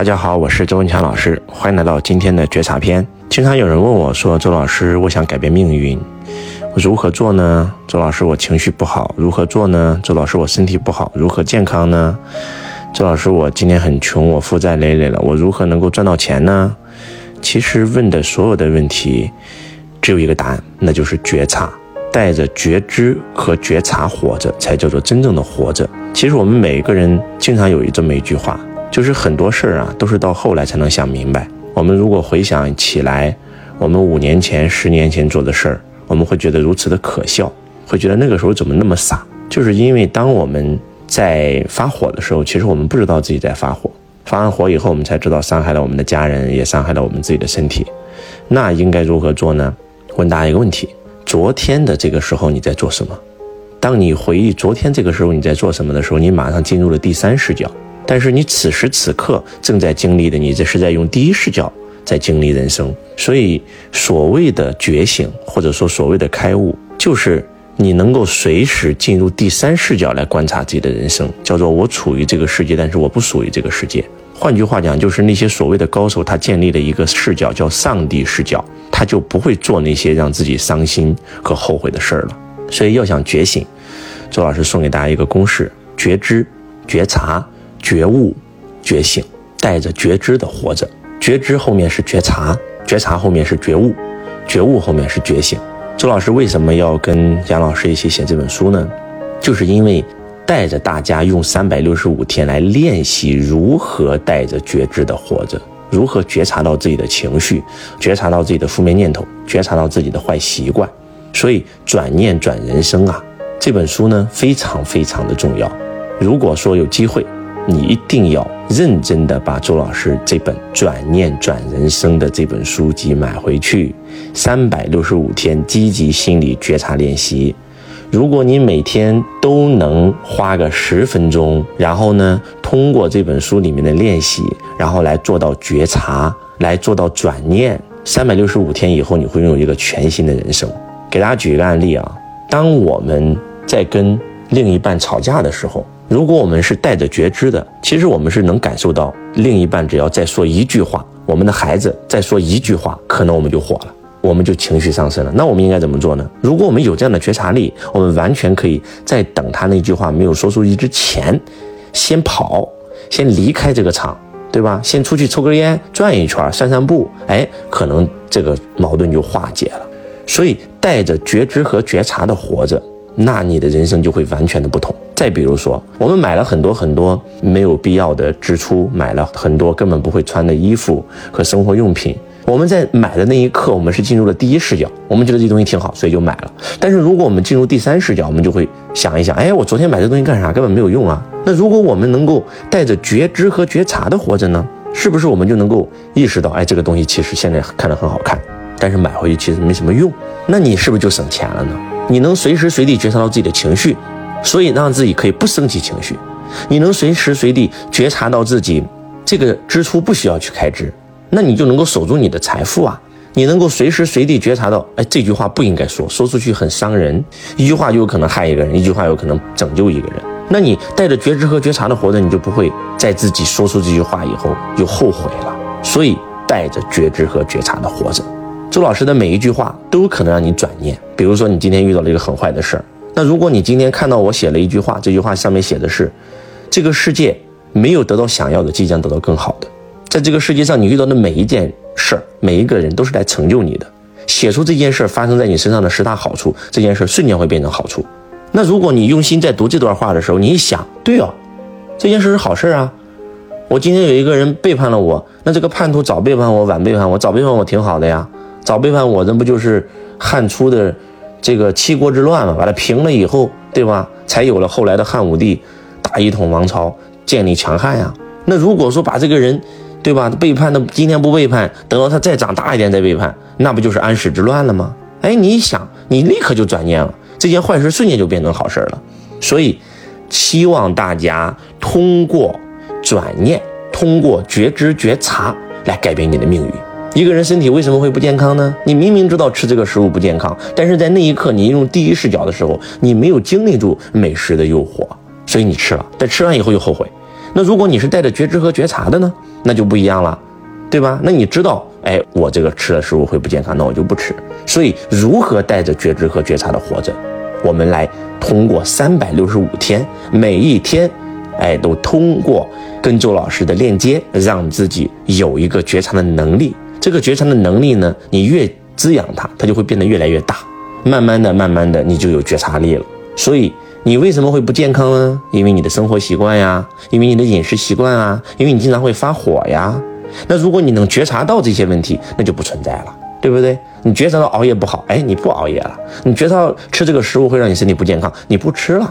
大家好，我是周文强老师，欢迎来到今天的觉察篇。经常有人问我说：“周老师，我想改变命运，如何做呢？”周老师，我情绪不好，如何做呢？周老师，我身体不好，如何健康呢？周老师，我今天很穷，我负债累累了，我如何能够赚到钱呢？其实问的所有的问题，只有一个答案，那就是觉察。带着觉知和觉察活着，才叫做真正的活着。其实我们每个人经常有这么一句话。就是很多事儿啊，都是到后来才能想明白。我们如果回想起来，我们五年前、十年前做的事儿，我们会觉得如此的可笑，会觉得那个时候怎么那么傻？就是因为当我们在发火的时候，其实我们不知道自己在发火。发完火以后，我们才知道伤害了我们的家人，也伤害了我们自己的身体。那应该如何做呢？问大家一个问题：昨天的这个时候你在做什么？当你回忆昨天这个时候你在做什么的时候，你马上进入了第三视角。但是你此时此刻正在经历的，你这是在用第一视角在经历人生。所以所谓的觉醒，或者说所谓的开悟，就是你能够随时进入第三视角来观察自己的人生，叫做我处于这个世界，但是我不属于这个世界。换句话讲，就是那些所谓的高手，他建立了一个视角叫上帝视角，他就不会做那些让自己伤心和后悔的事儿了。所以要想觉醒，周老师送给大家一个公式：觉知、觉察。觉悟、觉醒，带着觉知的活着。觉知后面是觉察，觉察后面是觉悟，觉悟后面是觉醒。周老师为什么要跟杨老师一起写这本书呢？就是因为带着大家用三百六十五天来练习如何带着觉知的活着，如何觉察到自己的情绪，觉察到自己的负面念头，觉察到自己的坏习惯。所以转念转人生啊，这本书呢非常非常的重要。如果说有机会。你一定要认真的把周老师这本《转念转人生》的这本书籍买回去，三百六十五天积极心理觉察练习。如果你每天都能花个十分钟，然后呢，通过这本书里面的练习，然后来做到觉察，来做到转念，三百六十五天以后，你会拥有一个全新的人生。给大家举一个案例啊，当我们在跟另一半吵架的时候。如果我们是带着觉知的，其实我们是能感受到另一半只要再说一句话，我们的孩子再说一句话，可能我们就火了，我们就情绪上升了。那我们应该怎么做呢？如果我们有这样的觉察力，我们完全可以在等他那句话没有说出去之前，先跑，先离开这个场，对吧？先出去抽根烟，转一圈，散散步，哎，可能这个矛盾就化解了。所以带着觉知和觉察的活着。那你的人生就会完全的不同。再比如说，我们买了很多很多没有必要的支出，买了很多根本不会穿的衣服和生活用品。我们在买的那一刻，我们是进入了第一视角，我们觉得这东西挺好，所以就买了。但是如果我们进入第三视角，我们就会想一想，哎，我昨天买这东西干啥？根本没有用啊。那如果我们能够带着觉知和觉察的活着呢？是不是我们就能够意识到，哎，这个东西其实现在看着很好看，但是买回去其实没什么用。那你是不是就省钱了呢？你能随时随地觉察到自己的情绪，所以让自己可以不生起情绪。你能随时随地觉察到自己这个支出不需要去开支，那你就能够守住你的财富啊。你能够随时随地觉察到，哎，这句话不应该说，说出去很伤人。一句话就有可能害一个人，一句话有可能拯救一个人。那你带着觉知和觉察的活着，你就不会在自己说出这句话以后就后悔了。所以带着觉知和觉察的活着。周老师的每一句话都有可能让你转念。比如说，你今天遇到了一个很坏的事儿，那如果你今天看到我写了一句话，这句话上面写的是：这个世界没有得到想要的，即将得到更好的。在这个世界上，你遇到的每一件事儿，每一个人都是来成就你的。写出这件事儿发生在你身上的十大好处，这件事瞬间会变成好处。那如果你用心在读这段话的时候，你一想，对哦，这件事是好事啊。我今天有一个人背叛了我，那这个叛徒早背叛我，晚背叛我，早背叛我挺好的呀。早背叛我，这不就是汉初的这个七国之乱嘛？把它平了以后，对吧？才有了后来的汉武帝大一统王朝，建立强汉呀。那如果说把这个人，对吧？背叛的今天不背叛，等到他再长大一点再背叛，那不就是安史之乱了吗？哎，你一想，你立刻就转念了，这件坏事瞬间就变成好事了。所以，希望大家通过转念，通过觉知觉察来改变你的命运。一个人身体为什么会不健康呢？你明明知道吃这个食物不健康，但是在那一刻你用第一视角的时候，你没有经历住美食的诱惑，所以你吃了，但吃完以后又后悔。那如果你是带着觉知和觉察的呢，那就不一样了，对吧？那你知道，哎，我这个吃的食物会不健康，那我就不吃。所以，如何带着觉知和觉察的活着？我们来通过三百六十五天，每一天，哎，都通过跟周老师的链接，让自己有一个觉察的能力。这个觉察的能力呢，你越滋养它，它就会变得越来越大。慢慢的，慢慢的，你就有觉察力了。所以，你为什么会不健康呢？因为你的生活习惯呀，因为你的饮食习惯啊，因为你经常会发火呀。那如果你能觉察到这些问题，那就不存在了。对不对？你觉察到熬夜不好，哎，你不熬夜了；你觉察到吃这个食物会让你身体不健康，你不吃了；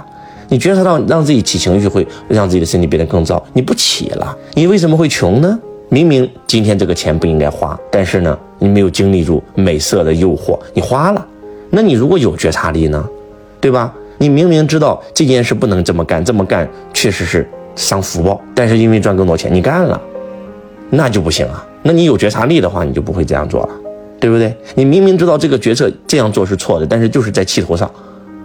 你觉察到让自己起情绪会让自己的身体变得更糟，你不起了。你为什么会穷呢？明明今天这个钱不应该花，但是呢，你没有经历住美色的诱惑，你花了。那你如果有觉察力呢？对吧？你明明知道这件事不能这么干，这么干确实是伤福报，但是因为赚更多钱，你干了，那就不行啊。那你有觉察力的话，你就不会这样做了。对不对？你明明知道这个决策这样做是错的，但是就是在气头上，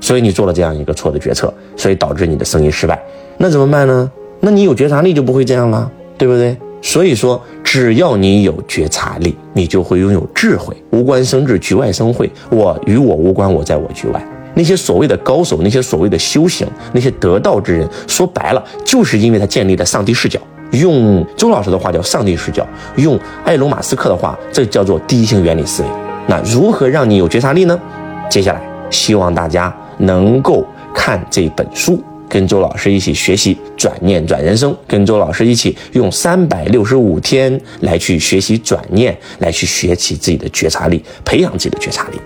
所以你做了这样一个错的决策，所以导致你的生意失败。那怎么办呢？那你有觉察力就不会这样了，对不对？所以说，只要你有觉察力，你就会拥有智慧。无关生智，局外生慧。我与我无关，我在我局外。那些所谓的高手，那些所谓的修行，那些得道之人，说白了，就是因为他建立了上帝视角。用周老师的话叫上帝视角，用埃隆·马斯克的话，这叫做第一性原理思维。那如何让你有觉察力呢？接下来希望大家能够看这本书，跟周老师一起学习转念转人生，跟周老师一起用三百六十五天来去学习转念，来去学起自己的觉察力，培养自己的觉察力。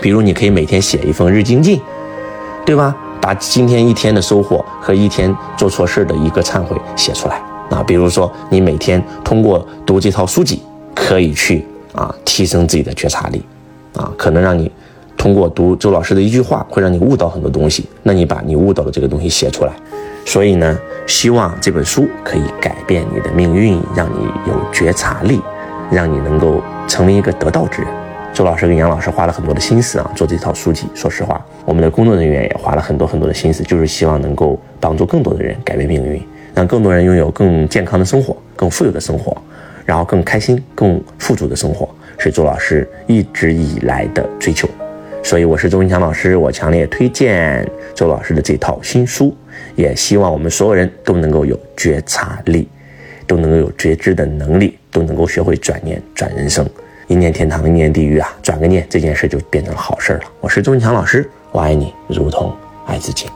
比如，你可以每天写一封日精进，对吧？把今天一天的收获和一天做错事的一个忏悔写出来。啊，比如说你每天通过读这套书籍，可以去啊提升自己的觉察力，啊，可能让你通过读周老师的一句话，会让你悟到很多东西。那你把你悟到的这个东西写出来，所以呢，希望这本书可以改变你的命运，让你有觉察力，让你能够成为一个得道之人。周老师跟杨老师花了很多的心思啊，做这套书籍。说实话，我们的工作人员也花了很多很多的心思，就是希望能够帮助更多的人改变命运。让更多人拥有更健康的生活、更富有的生活，然后更开心、更富足的生活，是周老师一直以来的追求。所以，我是周文强老师，我强烈推荐周老师的这套新书，也希望我们所有人都能够有觉察力，都能够有觉知的能力，都能够学会转念转人生。一念天堂，一念地狱啊！转个念，这件事就变成好事了。我是周文强老师，我爱你，如同爱自己。